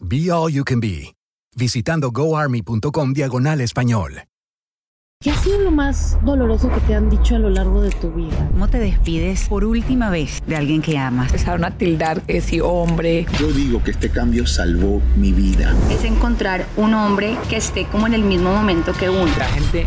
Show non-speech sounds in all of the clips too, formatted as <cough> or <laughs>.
Be All You Can Be, visitando goarmy.com diagonal español. ¿Qué ha sido lo más doloroso que te han dicho a lo largo de tu vida? ¿Cómo te despides por última vez de alguien que amas? Empezaron a tildar que si hombre. Yo digo que este cambio salvó mi vida. Es encontrar un hombre que esté como en el mismo momento que uno. La gente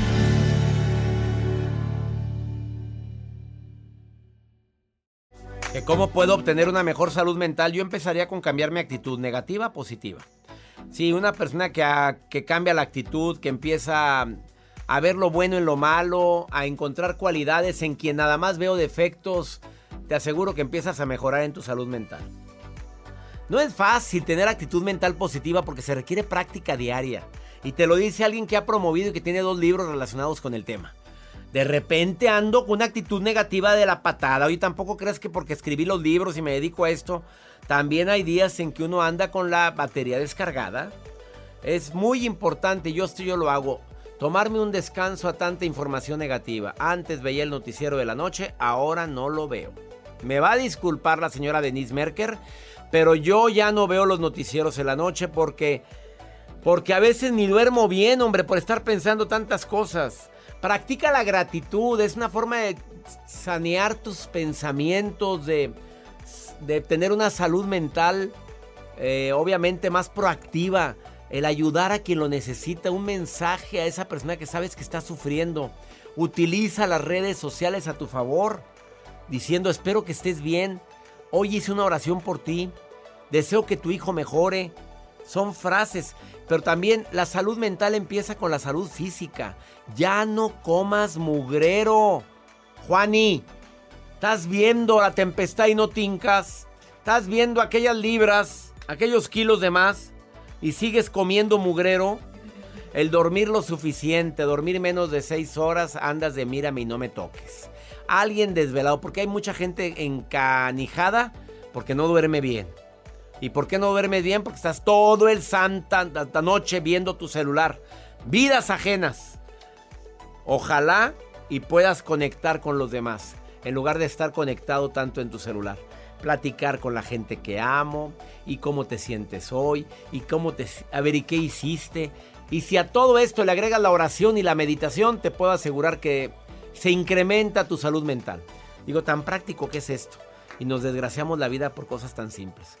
¿Cómo puedo obtener una mejor salud mental? Yo empezaría con cambiar mi actitud negativa a positiva. Sí, una persona que, que cambia la actitud, que empieza a ver lo bueno en lo malo, a encontrar cualidades en quien nada más veo defectos, te aseguro que empiezas a mejorar en tu salud mental. No es fácil tener actitud mental positiva porque se requiere práctica diaria. Y te lo dice alguien que ha promovido y que tiene dos libros relacionados con el tema. De repente ando con una actitud negativa de la patada. Hoy tampoco crees que porque escribí los libros y me dedico a esto, también hay días en que uno anda con la batería descargada. Es muy importante, yo esto yo lo hago, tomarme un descanso a tanta información negativa. Antes veía el noticiero de la noche, ahora no lo veo. Me va a disculpar la señora Denise Merker, pero yo ya no veo los noticieros en la noche porque porque a veces ni duermo bien, hombre, por estar pensando tantas cosas. Practica la gratitud, es una forma de sanear tus pensamientos, de, de tener una salud mental eh, obviamente más proactiva, el ayudar a quien lo necesita, un mensaje a esa persona que sabes que está sufriendo. Utiliza las redes sociales a tu favor, diciendo espero que estés bien, hoy hice una oración por ti, deseo que tu hijo mejore. Son frases, pero también la salud mental empieza con la salud física. Ya no comas mugrero. Juani, ¿estás viendo la tempestad y no tincas? ¿Estás viendo aquellas libras, aquellos kilos de más? ¿Y sigues comiendo mugrero? El dormir lo suficiente, dormir menos de seis horas, andas de mírame y no me toques. Alguien desvelado, porque hay mucha gente encanijada porque no duerme bien. ¿Y por qué no duermes bien? Porque estás todo el santa noche viendo tu celular. Vidas ajenas. Ojalá y puedas conectar con los demás en lugar de estar conectado tanto en tu celular. Platicar con la gente que amo y cómo te sientes hoy y cómo te a ver y qué hiciste. Y si a todo esto le agregas la oración y la meditación, te puedo asegurar que se incrementa tu salud mental. Digo, tan práctico que es esto. Y nos desgraciamos la vida por cosas tan simples.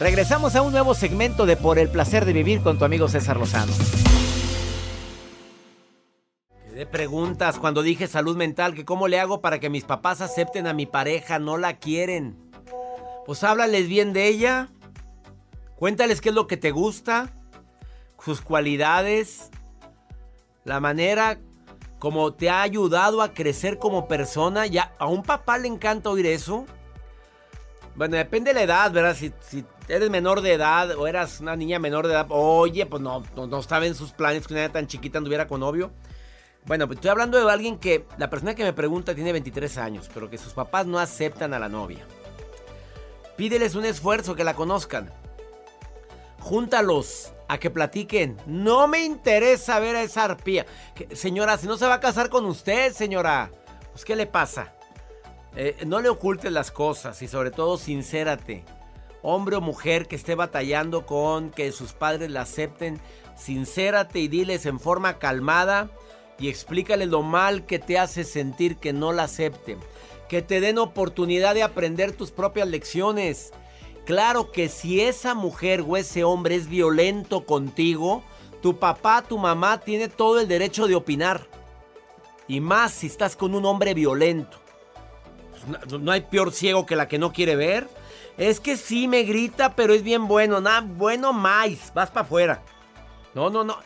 Regresamos a un nuevo segmento de Por el placer de vivir con tu amigo César Lozano. de preguntas cuando dije salud mental, que cómo le hago para que mis papás acepten a mi pareja, no la quieren. Pues háblales bien de ella, cuéntales qué es lo que te gusta, sus cualidades, la manera como te ha ayudado a crecer como persona. Ya a un papá le encanta oír eso. Bueno, depende de la edad, ¿verdad? Si, eres menor de edad o eras una niña menor de edad, oye, pues no, no, estaba en sus planes que una niña tan chiquita anduviera con novio. Bueno, pues estoy hablando de alguien que, la persona que me pregunta tiene 23 años, pero que sus papás no aceptan a la novia. Pídeles un esfuerzo que la conozcan. Júntalos a que platiquen. No me interesa ver a esa arpía. señora, si no se va a casar con usted, señora, pues ¿qué le pasa? Eh, no le ocultes las cosas y sobre todo sincérate. Hombre o mujer que esté batallando con que sus padres la acepten, sincérate y diles en forma calmada y explícale lo mal que te hace sentir que no la acepten. Que te den oportunidad de aprender tus propias lecciones. Claro que si esa mujer o ese hombre es violento contigo, tu papá, tu mamá tiene todo el derecho de opinar. Y más si estás con un hombre violento. No, no hay peor ciego que la que no quiere ver. Es que sí me grita, pero es bien bueno. Nada, bueno más. Vas para afuera. No, no, no.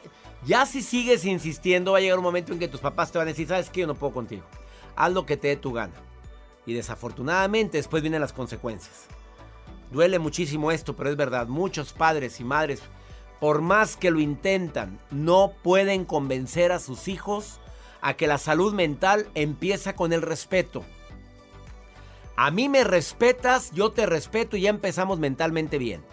Ya si sigues insistiendo, va a llegar un momento en que tus papás te van a decir, ¿sabes qué? Yo no puedo contigo. Haz lo que te dé tu gana. Y desafortunadamente después vienen las consecuencias. Duele muchísimo esto, pero es verdad. Muchos padres y madres, por más que lo intentan, no pueden convencer a sus hijos a que la salud mental empieza con el respeto. A mí me respetas, yo te respeto y ya empezamos mentalmente bien.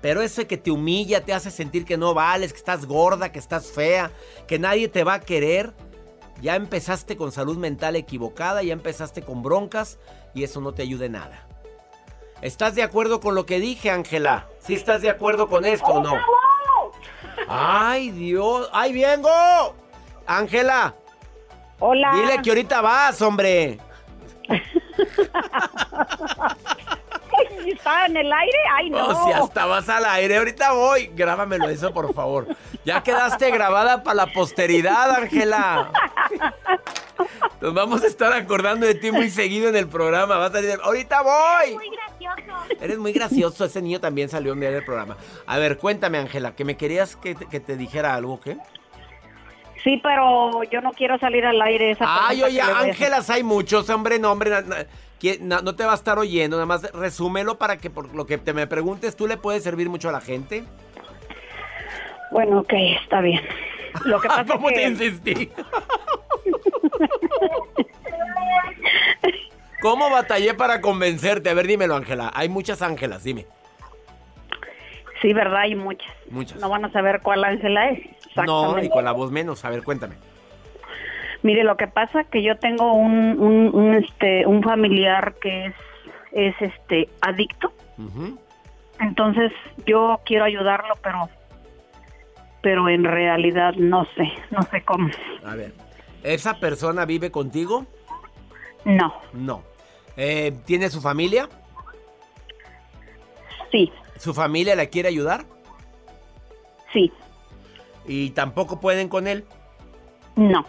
Pero ese que te humilla, te hace sentir que no vales, que estás gorda, que estás fea, que nadie te va a querer, ya empezaste con salud mental equivocada, ya empezaste con broncas y eso no te ayuda en nada. ¿Estás de acuerdo con lo que dije, Ángela? ¿Sí estás de acuerdo con esto o no? ¡Ay, Dios! ¡Ay, vengo! Ángela. Hola. Dile que ahorita vas, hombre. <laughs> ¿Estaba en el aire? ¡Ay, no! Si hasta vas al aire, ahorita voy. Grábamelo eso, por favor. Ya quedaste grabada para la posteridad, Ángela. Nos vamos a estar acordando de ti muy seguido en el programa. Vas a decir, ahorita voy. Eres muy gracioso. Eres muy gracioso. Ese niño también salió en el programa. A ver, cuéntame, Ángela, que me querías que te, que te dijera algo, ¿qué? Sí, pero yo no quiero salir al aire. Esa Ay, oye, Ángelas hay muchos, hombre, no, hombre, no, no, te va a estar oyendo, nada más resúmelo para que por lo que te me preguntes, ¿tú le puedes servir mucho a la gente? Bueno, ok, está bien. Lo que <laughs> pasa ¿Cómo es que... te insistí? <laughs> ¿Cómo batallé para convencerte? A ver, dímelo, Ángela. Hay muchas Ángelas, dime. Sí, ¿verdad? Hay muchas. Muchas. No van a saber cuál Ángela es. No, y con la voz menos. A ver, cuéntame. Mire, lo que pasa que yo tengo un, un, un, este, un familiar que es, es este, adicto. Entonces, yo quiero ayudarlo, pero pero en realidad no sé, no sé cómo. A ver, ¿esa persona vive contigo? No, No. Eh, ¿Tiene su familia? sí, ¿Su familia la quiere ayudar? sí, ¿Y tampoco pueden con él? no.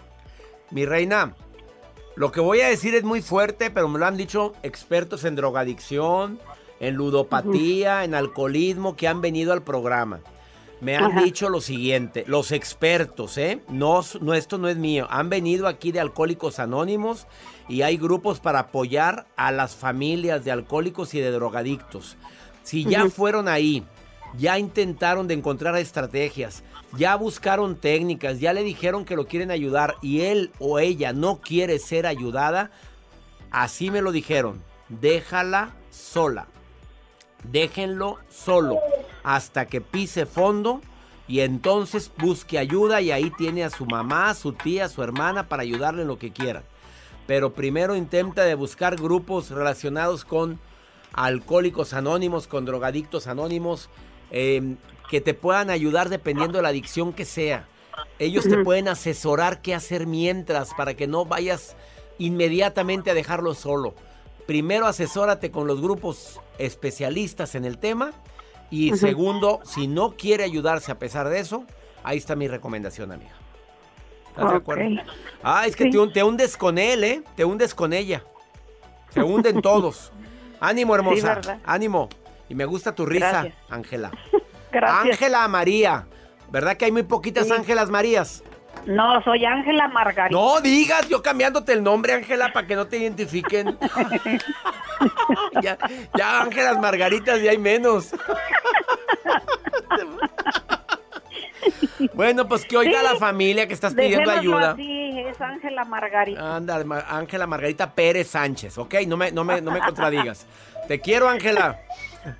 Mi reina, lo que voy a decir es muy fuerte, pero me lo han dicho expertos en drogadicción, en ludopatía, en alcoholismo que han venido al programa. Me han Ajá. dicho lo siguiente, los expertos, ¿eh? No, no, esto no es mío. Han venido aquí de Alcohólicos Anónimos y hay grupos para apoyar a las familias de alcohólicos y de drogadictos. Si ya fueron ahí, ya intentaron de encontrar estrategias, ya buscaron técnicas, ya le dijeron que lo quieren ayudar y él o ella no quiere ser ayudada, así me lo dijeron, déjala sola. Déjenlo solo hasta que pise fondo y entonces busque ayuda y ahí tiene a su mamá, a su tía, a su hermana para ayudarle en lo que quieran. Pero primero intenta de buscar grupos relacionados con alcohólicos anónimos, con drogadictos anónimos, eh, que te puedan ayudar dependiendo de la adicción que sea. Ellos te pueden asesorar qué hacer mientras para que no vayas inmediatamente a dejarlo solo. Primero asesórate con los grupos especialistas en el tema y segundo, si no quiere ayudarse a pesar de eso, ahí está mi recomendación, amiga. ¿Estás de acuerdo? Ah, es que Sí. te, hun- te hundes con él, ¿eh? Te hundes con ella. Se hunden todos. <laughs> Ánimo, hermosa. verdad. Ánimo. Y me gusta tu risa. Ángela. <laughs> Gracias. Ángela María. ¿Verdad que hay muy poquitas Sí. Ángelas Marías? No, soy Ángela Margarita. No digas, yo cambiándote el nombre, Ángela, para que no te identifiquen. <laughs> ya, ya Ángelas Margaritas ya hay menos. <laughs> <laughs> bueno, pues que oiga Sí, la familia que estás pidiendo Dejémoslo ayuda. así, es Ángela Margarita. Anda, Ángela Margarita Pérez Sánchez, ¿ok? No me, no me, no me contradigas. Te quiero, Ángela.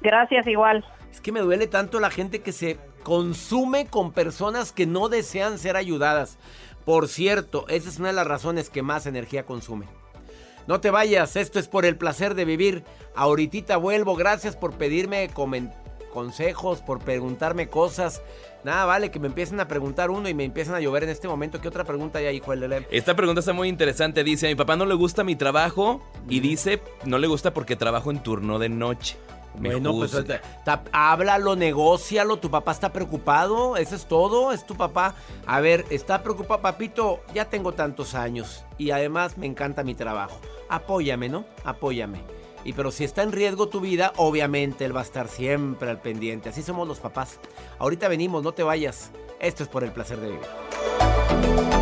Gracias igual. Es que me duele tanto la gente que se consume con personas que no desean ser ayudadas. Por cierto, esa es una de las razones que más energía consume. No te vayas, esto es por el placer de vivir. Ahorita vuelvo, gracias por pedirme consejos, por preguntarme cosas. Nada, vale, que me empiecen a preguntar uno y me empiezan a llover en este momento. ¿Qué otra pregunta hay, hijo del Esta pregunta está muy interesante. Dice, a mi papá no le gusta mi trabajo y dice, no le gusta porque trabajo en turno de noche. bueno, pues háblalo, negocialo. Tu papá está preocupado. Eso es todo. Es tu papá. A ver, está preocupado, papito. Ya tengo tantos años y además me encanta mi trabajo. Apóyame, ¿no? Apóyame. Y pero si está en riesgo tu vida, obviamente él va a estar siempre al pendiente. Así somos los papás. Ahorita venimos, no te vayas. Esto es por el placer de vivir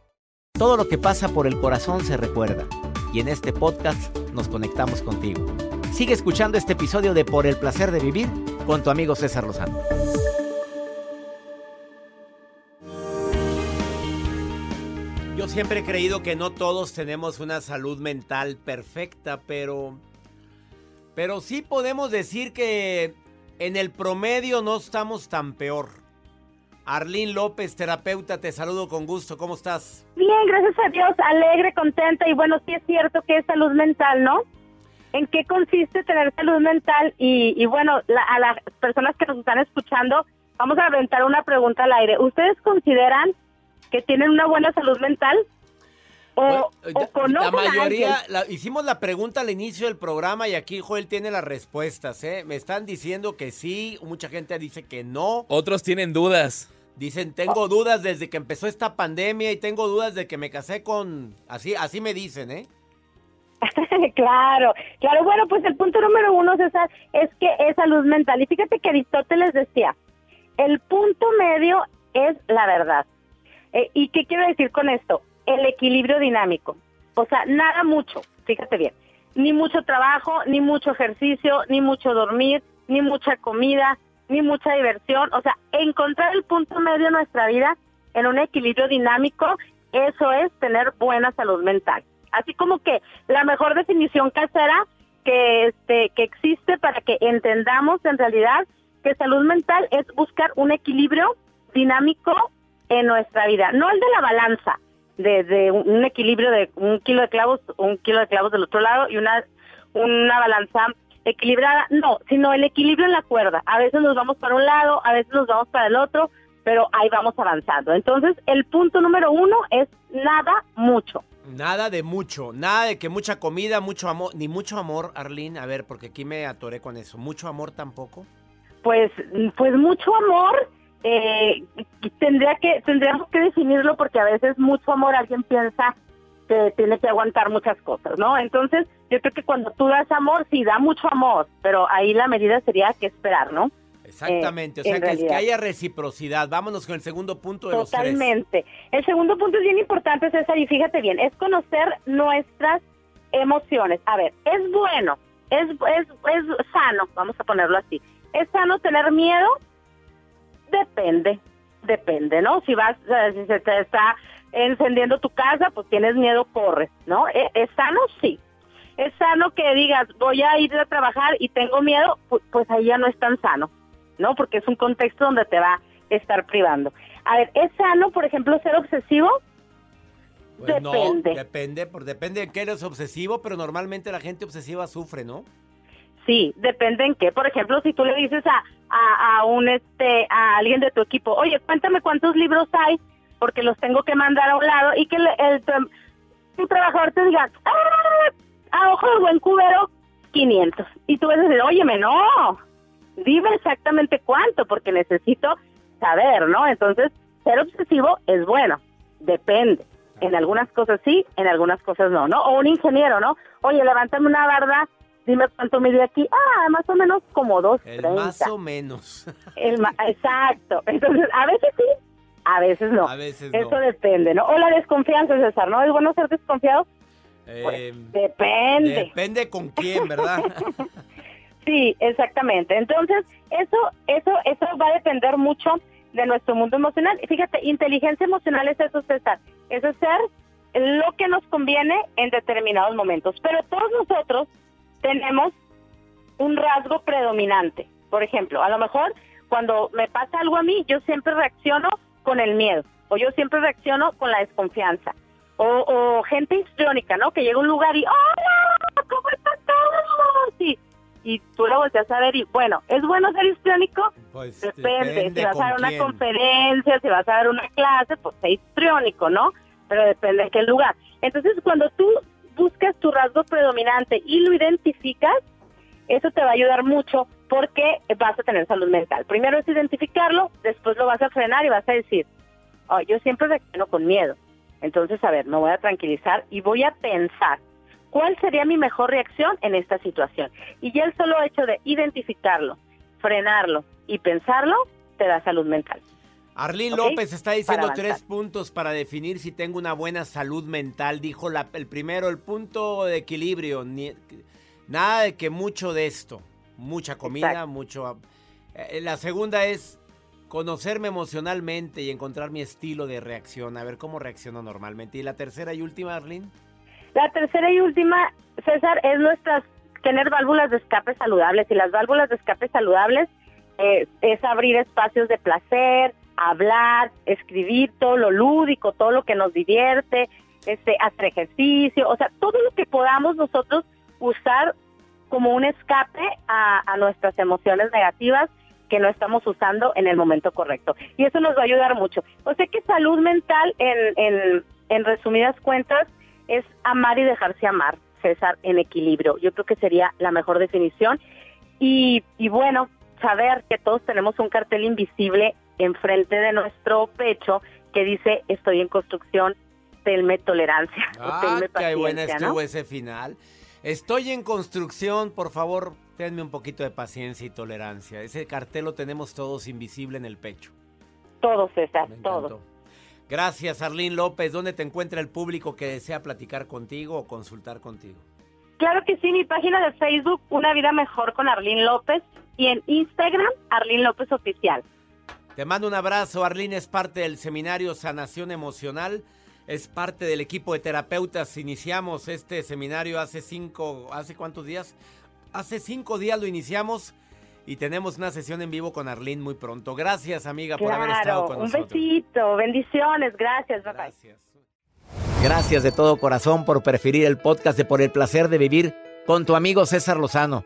Todo lo que pasa por el corazón se recuerda. Y en este podcast nos conectamos contigo. Sigue escuchando este episodio de Por el Placer de Vivir con tu amigo César Lozano. Yo siempre he creído que no todos tenemos una salud mental perfecta, pero... Pero sí podemos decir que en el promedio no estamos tan peor. Arlín López, terapeuta, te saludo con gusto. ¿Cómo estás? Bien, gracias a Dios, alegre, contenta y bueno, sí es cierto que es salud mental, ¿no? ¿En qué consiste tener salud mental? Y, bueno, a las personas que nos están escuchando, vamos a aventar una pregunta al aire. ¿Ustedes consideran que tienen una buena salud mental? O, la mayoría, hicimos la pregunta al inicio del programa y aquí Joel tiene las respuestas, ¿eh? Me están diciendo que sí, mucha gente dice que no. Otros tienen dudas. Dicen, tengo dudas desde que empezó esta pandemia y tengo dudas de que me casé con... Así, así me dicen, ¿eh? <laughs> claro, claro. Bueno, pues el punto número uno, César, es que es salud mental. Y fíjate que Aristóteles decía, el punto medio es la verdad. Eh, ¿Y qué quiero decir con esto? El equilibrio dinámico. O sea, nada mucho, fíjate bien. Ni mucho trabajo, ni mucho ejercicio, ni mucho dormir, ni mucha comida, ni mucha diversión. O sea, encontrar el punto medio de nuestra vida en un equilibrio dinámico, eso es tener buena salud mental. Así como que la mejor definición casera que este que existe para que entendamos en realidad que salud mental es buscar un equilibrio dinámico en nuestra vida, no el de la balanza, de, un equilibrio de un kilo de clavos, un kilo de clavos del otro lado y una, una balanza equilibrada, no, sino el equilibrio en la cuerda. A veces nos vamos para un lado, a veces nos vamos para el otro, pero ahí vamos avanzando. Entonces, el punto número uno es nada mucho. Nada de mucho, nada de que mucha comida, mucho amor, ni mucho amor, Arlene. A ver, porque aquí me atoré con eso. ¿Mucho amor tampoco? Pues, pues mucho amor eh, tendría que tendríamos que definirlo porque a veces mucho amor alguien piensa que tiene que aguantar muchas cosas, ¿no? Entonces, yo creo que cuando tú das amor, sí da mucho amor, pero ahí la medida sería que esperar, ¿no? Exactamente, o sea, que, que, haya reciprocidad. Vámonos con el segundo punto de Totalmente. El segundo punto es bien importante, César, y fíjate bien, es conocer nuestras emociones. A ver, es bueno, es, es, es sano, vamos a ponerlo así. Es sano tener miedo, Depende, depende, ¿no? Si vas, si se te está encendiendo tu casa, pues tienes miedo, corres, ¿no? ¿E-, ¿Es, sano? Sí. Es sano que digas, voy a ir a trabajar y tengo miedo, pues, ahí ya no es tan sano, ¿no? Porque es un contexto donde te va a estar privando. A ver, ¿es sano, por ejemplo, ser obsesivo? Pues depende. depende, por, depende de qué eres obsesivo, pero normalmente la gente obsesiva sufre, ¿no? Sí, depende en qué. Por ejemplo, si tú le dices a, a, un este a alguien de tu equipo, oye, cuéntame cuántos libros hay, porque los tengo que mandar a un lado y que el, el, tu trabajador te diga, ¡Ah! a ojo de buen cubero, 500. Y tú vas a decir, óyeme, no, dime exactamente cuánto, porque necesito saber, ¿no? Entonces, ser obsesivo es bueno, depende. En algunas cosas sí, en algunas cosas no, ¿no? O un ingeniero, ¿no? Oye, levántame una barda, dime cuánto mide aquí. Ah, más o menos como dos. El más o menos. El <laughs> exacto. Entonces, a veces sí, a veces no. A veces Eso depende, ¿no? O la desconfianza, César, ¿no? ¿Es bueno ser desconfiado? Eh, Pues, depende. Depende con quién, ¿verdad? <laughs> Sí, exactamente. Entonces, eso, eso, eso va a depender mucho de nuestro mundo emocional. Fíjate, inteligencia emocional es eso, César. Es hacer lo que nos conviene en determinados momentos. Pero todos nosotros tenemos un rasgo predominante. Por ejemplo, a lo mejor cuando me pasa algo a mí, yo siempre reacciono con el miedo. O yo siempre reacciono con la desconfianza. O, o gente histriónica, ¿no? Que llega a un lugar y, ¡Hola! ¿Cómo están todos? Sí y tú lo volteas a ver y bueno, ¿es bueno ser histriónico? Pues depende, depende si vas a dar una quién. conferencia, si vas a dar una clase, pues sé histriónico, ¿no? Pero depende de qué lugar. Entonces, cuando tú buscas tu rasgo predominante y lo identificas, eso te va a ayudar mucho porque vas a tener salud mental. Primero es identificarlo, después lo vas a frenar y vas a decir, oh, yo siempre reacciono con miedo. Entonces, a ver, me voy a tranquilizar y voy a pensar cuál sería mi mejor reacción en esta situación. Y ya el solo hecho de identificarlo, frenarlo y pensarlo, te da salud mental. Arlín ¿Ok? López está diciendo tres puntos para definir si tengo una buena salud mental. Dijo la- el primero, el punto de equilibrio. ni- nada de que mucho de esto. Mucha comida, Exacto. mucho... eh, la segunda es conocerme emocionalmente y encontrar mi estilo de reacción. A ver cómo reacciono normalmente. Y la tercera y última, Arlín. La tercera y última, César, es nuestras tener válvulas de escape saludables. Y las válvulas de escape saludables eh, es abrir espacios de placer, hablar, escribir todo lo lúdico, todo lo que nos divierte, este, hacer ejercicio, o sea, todo lo que podamos nosotros usar como un escape a, nuestras emociones negativas que no estamos usando en el momento correcto. Y eso nos va a ayudar mucho. O sea que salud mental, en, en, en resumidas cuentas, es amar y dejarse amar, César, en equilibrio. Yo creo que sería la mejor definición. Y, y bueno, saber que todos tenemos un cartel invisible enfrente de nuestro pecho que dice estoy en construcción, tenme tolerancia. <laughs> o Ah, tenme qué buena paciencia", estuvo ¿no? ese final. Estoy en construcción, por favor, tenme un poquito de paciencia y tolerancia. Ese cartel lo tenemos todos invisible en el pecho. Todo, César, Me todo. encantó. Gracias, Arlín López. ¿Dónde te encuentra el público que desea platicar contigo o consultar contigo? Claro que sí, mi página de Facebook, Una Vida Mejor con Arlín López, y en Instagram, Arlín López Oficial. Te mando un abrazo. Arlín es parte del seminario Sanación Emocional. Es parte del equipo de terapeutas. Iniciamos este seminario hace cinco, ¿hace cuántos días? Hace cinco días lo iniciamos y tenemos una sesión en vivo con Arlín muy pronto. Gracias, amiga, por haber estado con un nosotros. besito, bendiciones, gracias, bye bye. Gracias de todo corazón por preferir el podcast de Por el placer de vivir con tu amigo César Lozano.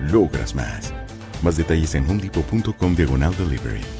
logras más. Más detalles en homedepot.com diagonal delivery.